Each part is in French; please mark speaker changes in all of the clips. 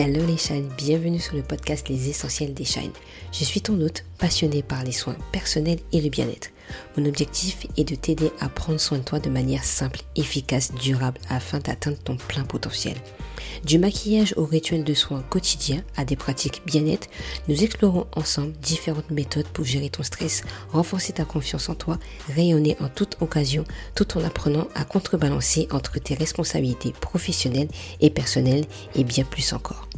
Speaker 1: Hello les shines, bienvenue sur le podcast Les Essentiels des Shines. Je suis ton hôte passionné par les soins personnels et le bien-être. Mon objectif est de t'aider à prendre soin de toi de manière simple, efficace, durable afin d'atteindre ton plein potentiel. Du maquillage au rituel de soins quotidiens à des pratiques bien-être, nous explorons ensemble différentes méthodes pour gérer ton stress, renforcer ta confiance en toi, rayonner en toute occasion tout en apprenant à contrebalancer entre tes responsabilités professionnelles et personnelles et bien plus encore.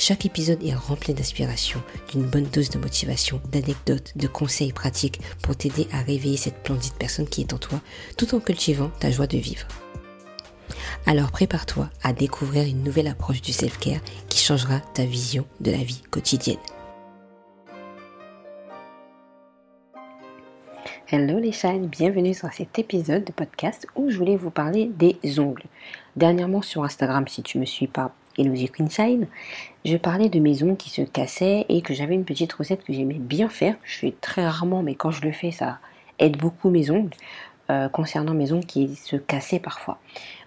Speaker 1: Chaque épisode est rempli d'inspiration, d'une bonne dose de motivation, d'anecdotes, de conseils pratiques pour t'aider à réveiller cette splendide personne qui est en toi tout en cultivant ta joie de vivre. Alors prépare-toi à découvrir une nouvelle approche du self-care qui changera ta vision de la vie quotidienne. Hello les shines, bienvenue sur cet épisode de podcast où je voulais vous parler des ongles. Dernièrement sur Instagram, si tu me suis pas, Queen Shine, je parlais de ongles qui se cassaient et que j'avais une petite recette que j'aimais bien faire. Je fais très rarement, mais quand je le fais, ça aide beaucoup mes ongles. Euh, concernant mes ongles qui se cassaient parfois.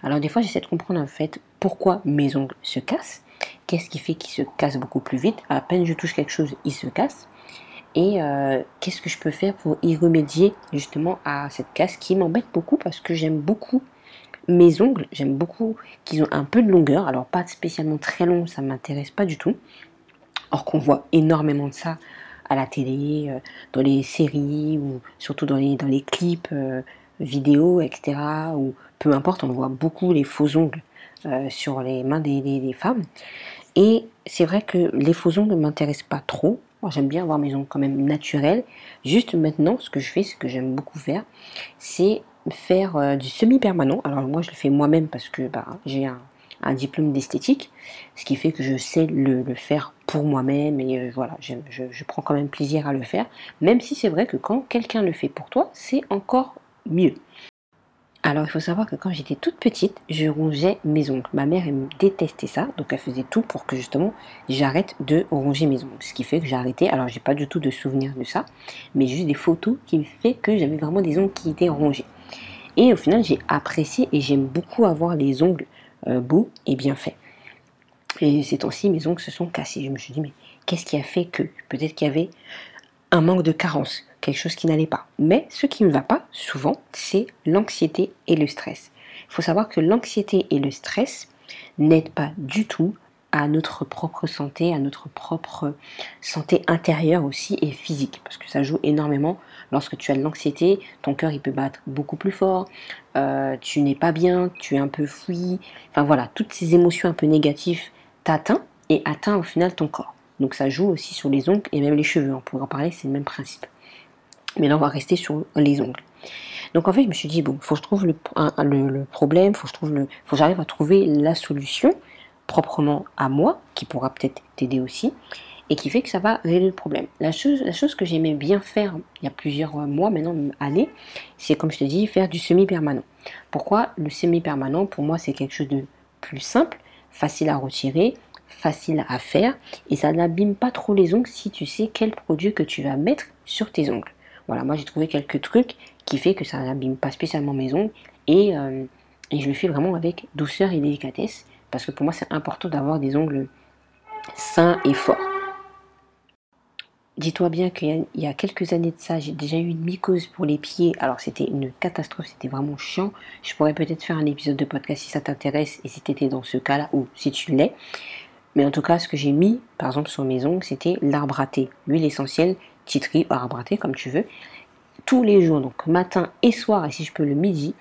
Speaker 1: Alors des fois j'essaie de comprendre en fait pourquoi mes ongles se cassent, qu'est-ce qui fait qu'ils se cassent beaucoup plus vite, à peine je touche quelque chose, ils se cassent, et euh, qu'est-ce que je peux faire pour y remédier justement à cette casse qui m'embête beaucoup parce que j'aime beaucoup mes ongles, j'aime beaucoup qu'ils ont un peu de longueur, alors pas spécialement très long, ça m'intéresse pas du tout, or qu'on voit énormément de ça à la télé, euh, dans les séries ou surtout dans les, clips vidéos, etc. Ou peu importe, on voit beaucoup les faux ongles euh, sur les mains des, femmes. Et c'est vrai que les faux ongles ne m'intéressent pas trop. J'aime bien avoir mes ongles quand même naturels. Juste maintenant, ce que je fais, ce que j'aime beaucoup faire, c'est faire euh, du semi-permanent. Alors moi, je le fais moi-même parce que bah, j'ai un, diplôme d'esthétique, ce qui fait que je sais le, faire pour moi-même et euh, voilà, je, prends quand même plaisir à le faire. Même si c'est vrai que quand quelqu'un le fait pour toi, c'est encore mieux. Alors il faut savoir que quand j'étais toute petite, je rongeais mes ongles. Ma mère elle détestait ça, donc elle faisait tout pour que justement j'arrête de ronger mes ongles. Ce qui fait que j'ai arrêté. Alors j'ai pas du tout de souvenir de ça, mais juste des photos qui me fait que j'avais vraiment des ongles qui étaient rongés. Et au final j'ai apprécié et j'aime beaucoup avoir les ongles euh, beaux et bien faits. Et ces temps-ci mes ongles se sont cassés. Je me suis dit mais qu'est-ce qui a fait que Peut-être qu'il y avait un manque de carence, quelque chose qui n'allait pas. Mais ce qui ne va pas, souvent, c'est l'anxiété et le stress. Il faut savoir que l'anxiété et le stress n'aident pas du tout à notre propre santé, à notre propre santé intérieure aussi et physique, parce que ça joue énormément. Lorsque tu as de l'anxiété, ton cœur il peut battre beaucoup plus fort, euh, tu n'es pas bien, tu es un peu fouillis, enfin voilà, toutes ces émotions un peu négatives t'atteignent et atteignent au final ton corps. Donc ça joue aussi sur les ongles et même les cheveux. On pourra en parler, c'est le même principe. Mais là, on va rester sur les ongles. Donc en fait, je me suis dit, bon, faut que je trouve le, problème, faut faut que j'arrive à trouver la solution proprement à moi, qui pourra peut-être t'aider aussi, et qui fait que ça va régler le problème. La chose, la chose que j'aimais bien faire il y a plusieurs mois, maintenant années, c'est comme je te dis, faire du semi-permanent. Pourquoi le semi-permanent? Pour moi, c'est quelque chose de plus simple, facile à retirer, facile à faire et ça n'abîme pas trop les ongles si tu sais quel produit que tu vas mettre sur tes ongles. Voilà, moi j'ai trouvé quelques trucs qui fait que ça n'abîme pas spécialement mes ongles et, euh, et je le fais vraiment avec douceur et délicatesse parce que pour moi c'est important d'avoir des ongles sains et forts. Dis-toi bien qu'il y, a quelques années de ça, j'ai déjà eu une mycose pour les pieds. Alors c'était une catastrophe, c'était vraiment chiant. Je pourrais peut-être faire un épisode de podcast si ça t'intéresse et si tu étais dans ce cas-là ou si tu l'es. Mais en tout cas, ce que j'ai mis, par exemple, sur mes ongles, c'était l'arbre à l'huile essentielle, titri, arbre comme tu veux, tous les jours, donc matin et soir, et si je peux le midi,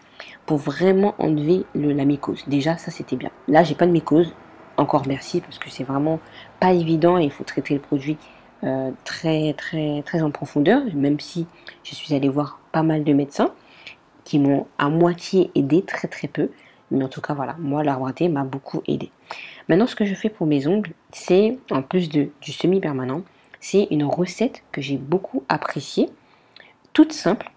Speaker 1: pour vraiment enlever la mycose. Déjà, ça c'était bien. Là, j'ai pas de mycose, encore merci, parce que c'est vraiment pas évident et il faut traiter le produit euh, très, très, très en profondeur, même si je suis allée voir pas mal de médecins qui m'ont à moitié aidé, très très peu. Mais en tout cas, voilà, moi, l'arbre à thé m'a beaucoup aidé. Maintenant, ce que je fais pour mes ongles, c'est, en plus du semi-permanent, c'est une recette que j'ai beaucoup appréciée, toute simple,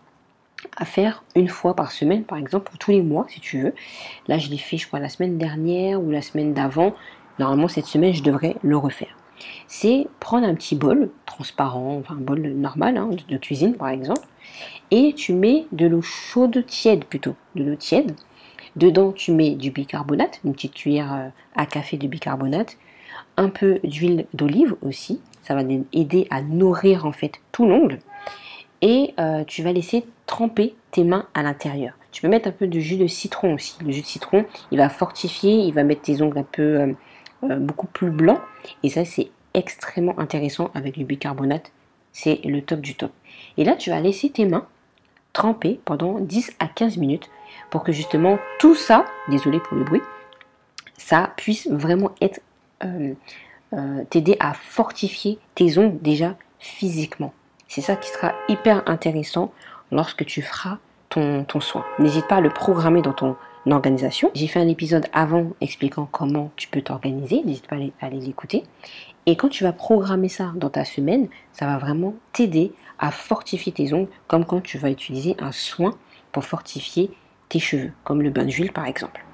Speaker 1: à faire une fois par semaine, par exemple, ou tous les mois, si tu veux. Là, je l'ai fait, je crois, la semaine dernière ou la semaine d'avant. Normalement, cette semaine, je devrais le refaire. C'est prendre un petit bol transparent, enfin un bol normal, hein, de cuisine par exemple, et tu mets de l'eau chaude tiède plutôt, de l'eau tiède, Dedans, tu mets du bicarbonate, une petite cuillère euh, à café de bicarbonate. un peu d'huile d'olive aussi. Ça va aider à nourrir en fait tout l'ongle. Et euh, tu vas laisser tremper tes mains à l'intérieur. Tu peux mettre un peu de jus de citron aussi. Le jus de citron, il va fortifier, il va mettre tes ongles un peu euh, euh, beaucoup plus blancs. Et ça, c'est extrêmement intéressant avec du bicarbonate. C'est le top du top. Et là, tu vas laisser tes mains tremper pendant 10 à 15 minutes pour que justement tout ça, désolé pour le bruit, ça puisse vraiment être t'aider à fortifier tes ongles déjà physiquement. C'est ça qui sera hyper intéressant lorsque tu feras ton, soin. N'hésite pas à le programmer dans ton organisation. J'ai fait un épisode avant expliquant comment tu peux t'organiser. N'hésite pas à aller l'écouter. Et quand tu vas programmer ça dans ta semaine, ça va vraiment t'aider à fortifier tes ongles, comme quand tu vas utiliser un soin pour fortifier tes cheveux, comme le bain d'huile par exemple.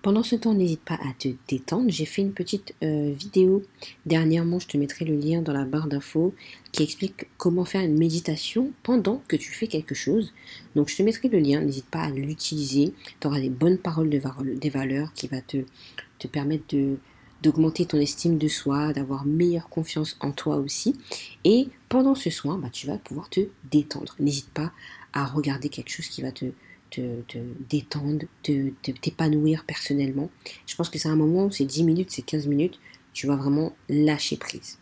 Speaker 1: Pendant ce temps, n'hésite pas à te détendre. J'ai fait une petite euh, vidéo dernièrement, je te mettrai le lien dans la barre d'infos, qui explique comment faire une méditation pendant que tu fais quelque chose. Donc je te mettrai le lien, n'hésite pas à l'utiliser. Tu auras des bonnes paroles de des valeurs qui va te, te permettre d'augmenter ton estime de soi, d'avoir meilleure confiance en toi aussi. Et pendant ce soin, bah, tu vas pouvoir te détendre. N'hésite pas à regarder quelque chose qui va te, te, détendre, te, t'épanouir personnellement. Je pense que c'est un moment où c'est 10 minutes, c'est 15 minutes, tu vas vraiment lâcher prise.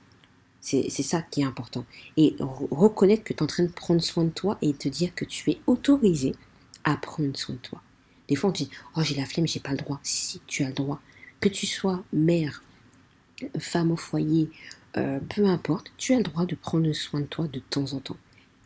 Speaker 1: C'est ça qui est important. Et reconnaître que tu es en train de prendre soin de toi et te dire que tu es autorisé à prendre soin de toi. Des fois, on te dit Oh, j'ai la flemme, j'ai pas le droit. Si, tu as le droit. Que tu sois mère, femme au foyer, euh, peu importe, tu as le droit de prendre soin de toi de temps en temps.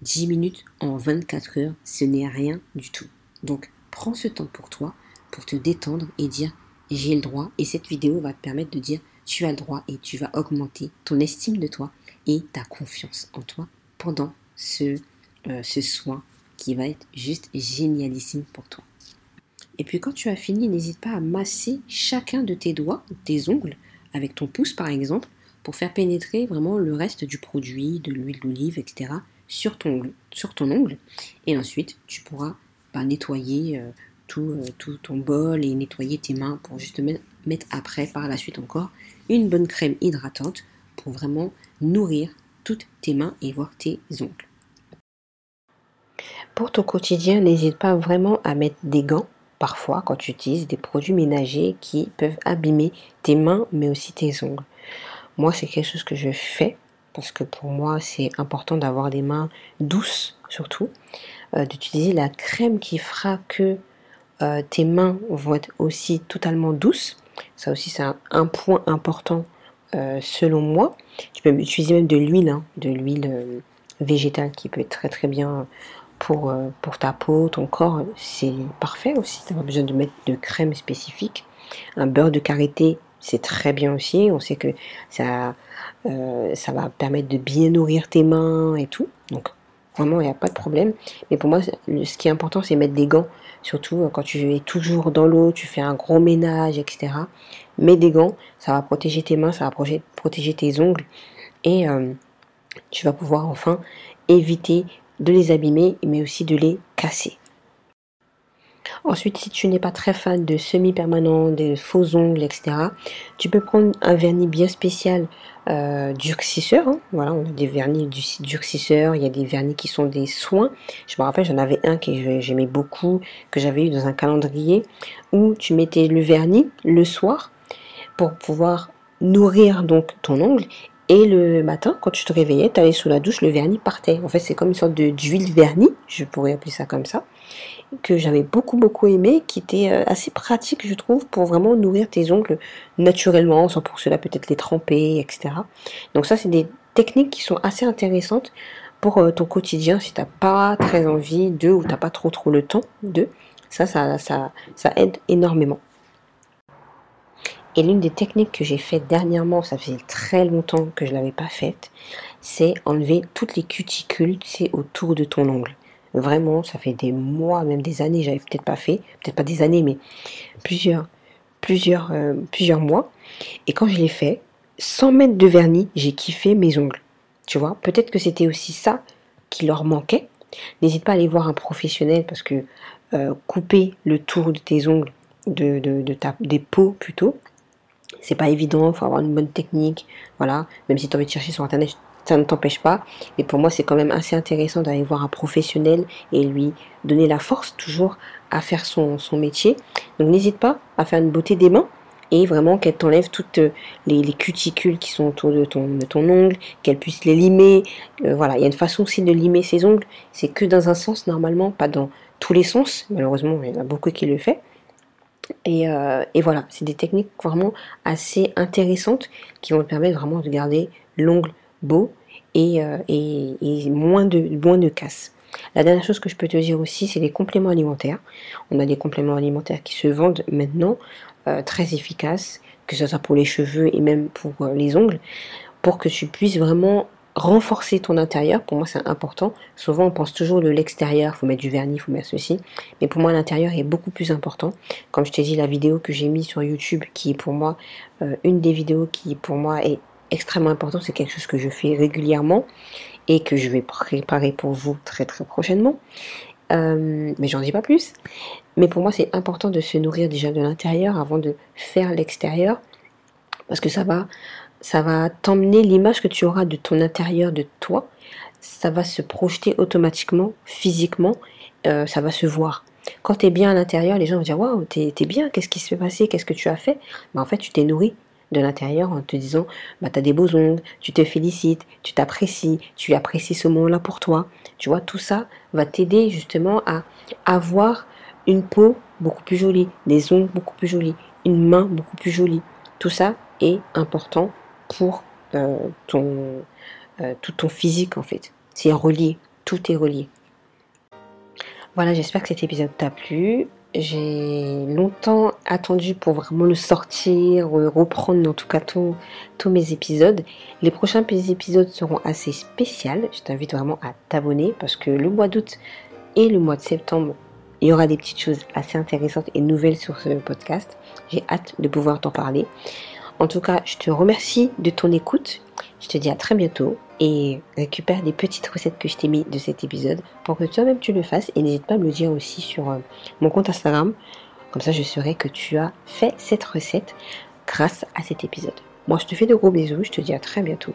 Speaker 1: 10 minutes en 24 heures, ce n'est rien du tout. Donc, prends ce temps pour toi, pour te détendre et dire j'ai le droit. Et cette vidéo va te permettre de dire tu as le droit et tu vas augmenter ton estime de toi et ta confiance en toi pendant ce, euh, soin qui va être juste génialissime pour toi. Et puis quand tu as fini, n'hésite pas à masser chacun de tes doigts, tes ongles, avec ton pouce par exemple, pour faire pénétrer vraiment le reste du produit, de l'huile d'olive, etc., sur ton ongle. Et ensuite, tu pourras nettoyer euh, tout, euh, tout, ton bol et nettoyer tes mains pour justement mettre après par la suite encore une bonne crème hydratante pour vraiment nourrir toutes tes mains et voir tes ongles. Pour ton quotidien, n'hésite pas vraiment à mettre des gants parfois quand tu utilises des produits ménagers qui peuvent abîmer tes mains mais aussi tes ongles. Moi, c'est quelque chose que je fais parce que pour moi, c'est important d'avoir des mains douces surtout. Euh, d'utiliser la crème qui fera que euh, tes mains vont être aussi totalement douces. Ça aussi, c'est un, point important euh, selon moi. Tu peux utiliser même de l'huile, hein, de l'huile végétale qui peut être très très bien pour, pour ta peau, ton corps. C'est parfait aussi. Tu n'as pas besoin de mettre de crème spécifique. Un beurre de karité, c'est très bien aussi. On sait que ça, ça va permettre de bien nourrir tes mains et tout. Donc Vraiment, il n'y a pas de problème. Mais pour moi, ce qui est important, c'est mettre des gants. Surtout euh, quand tu es toujours dans l'eau, tu fais un gros ménage, etc. Mets des gants, ça va protéger tes mains, ça va protéger tes ongles. Et euh, tu vas pouvoir enfin éviter de les abîmer, mais aussi de les casser. Ensuite, si tu n'es pas très fan de semi-permanent, des faux ongles, etc., tu peux prendre un vernis bien spécial euh, durcisseur. Hein. Voilà, on a des vernis durcisseurs, il y a des vernis qui sont des soins. Je me rappelle, j'en avais un que j'aimais beaucoup, que j'avais eu dans un calendrier, où tu mettais le vernis le soir pour pouvoir nourrir donc ton ongle et le matin, quand tu te réveillais, tu allais sous la douche, le vernis partait. En fait, c'est comme une sorte d'huile vernis, je pourrais appeler ça comme ça que j'avais beaucoup beaucoup aimé, qui était euh, assez pratique je trouve pour vraiment nourrir tes ongles naturellement, sans pour cela peut-être les tremper, etc. Donc ça c'est des techniques qui sont assez intéressantes pour euh, ton quotidien si t'as pas très envie de ou t'as pas trop trop le temps de. Ça, ça, ça, ça aide énormément. Et l'une des techniques que j'ai faites dernièrement, ça faisait très longtemps que je l'avais pas faite, c'est enlever toutes les cuticules, autour de ton ongle. Vraiment, ça fait des mois, même des années, j'avais peut-être pas fait, peut-être pas des années, mais plusieurs, plusieurs, euh, plusieurs mois. Et quand je l'ai fait, sans mettre de vernis, j'ai kiffé mes ongles. Tu vois, peut-être que c'était aussi ça qui leur manquait. N'hésite pas à aller voir un professionnel parce que euh, couper le tour de tes ongles, de, de, ta, des peaux plutôt, C'est pas évident, il faut avoir une bonne technique, voilà. Même si tu as envie de chercher sur internet, ça ne t'empêche pas. Mais pour moi, c'est quand même assez intéressant d'aller voir un professionnel et lui donner la force toujours à faire son, métier. Donc n'hésite pas à faire une beauté des mains et vraiment qu'elle t'enlève toutes les, cuticules qui sont autour de ton, ton ongle, qu'elle puisse les limer. Euh, voilà, il y a une façon aussi de limer ses ongles. C'est que dans un sens normalement, pas dans tous les sens. Malheureusement, il y en a beaucoup qui le font. Et, euh, et, voilà, c'est des techniques vraiment assez intéressantes qui vont te permettre vraiment de garder l'ongle beau euh, et, moins, de, moins de casse. La dernière chose que je peux te dire aussi, c'est les compléments alimentaires. On a des compléments alimentaires qui se vendent maintenant, euh, très efficaces, que ce soit pour les cheveux et même pour les ongles, pour que tu puisses vraiment renforcer ton intérieur. Pour moi, c'est important. Souvent, on pense toujours de l'extérieur, faut mettre du vernis, il faut mettre ceci. Mais pour moi, l'intérieur est beaucoup plus important. Comme je t'ai dit, la vidéo que j'ai mise sur YouTube, qui est pour moi une des vidéos qui, pour moi, est extrêmement important, c'est quelque chose que je fais régulièrement et que je vais préparer pour vous très très prochainement. Euh, mais j'en dis pas plus. Mais pour moi, c'est important de se nourrir déjà de l'intérieur avant de faire l'extérieur, parce que ça va, ça va t'emmener l'image que tu auras de ton intérieur, de toi. Ça va se projeter automatiquement, physiquement, euh, ça va se voir. Quand tu es bien à l'intérieur, les gens vont dire Waouh, t'es es bien, qu'est-ce qui se passé, qu'est-ce que tu as fait? En fait, tu t'es nourri de l'intérieur en te disant bah, tu as des beaux ongles, tu te félicites, tu t'apprécies, tu apprécies ce moment-là pour toi. Tu vois, tout ça va t'aider justement à avoir une peau beaucoup plus jolie, des ongles beaucoup plus jolis, une main beaucoup plus jolie. Tout ça est important pour euh, ton, euh, tout ton physique en fait. C'est relié, tout est relié. Voilà, j'espère que cet épisode t'a plu. J'ai longtemps attendu pour vraiment le sortir, reprendre en tout cas tous mes épisodes. Les prochains épisodes seront assez spéciaux. Je t'invite vraiment à t'abonner parce que le mois d'août et le mois de septembre, il y aura des petites choses assez intéressantes et nouvelles sur ce podcast. J'ai hâte de pouvoir t'en parler. En tout cas, je te remercie de ton écoute. Je te dis à très bientôt et récupère des petites recettes que je t'ai mis de cet épisode pour que toi-même tu le fasses et n'hésite pas à me le dire aussi sur euh, mon compte Instagram. Comme ça, je saurai que tu as fait cette recette grâce à cet épisode. Moi, je te fais de gros bisous. Je te dis à très bientôt.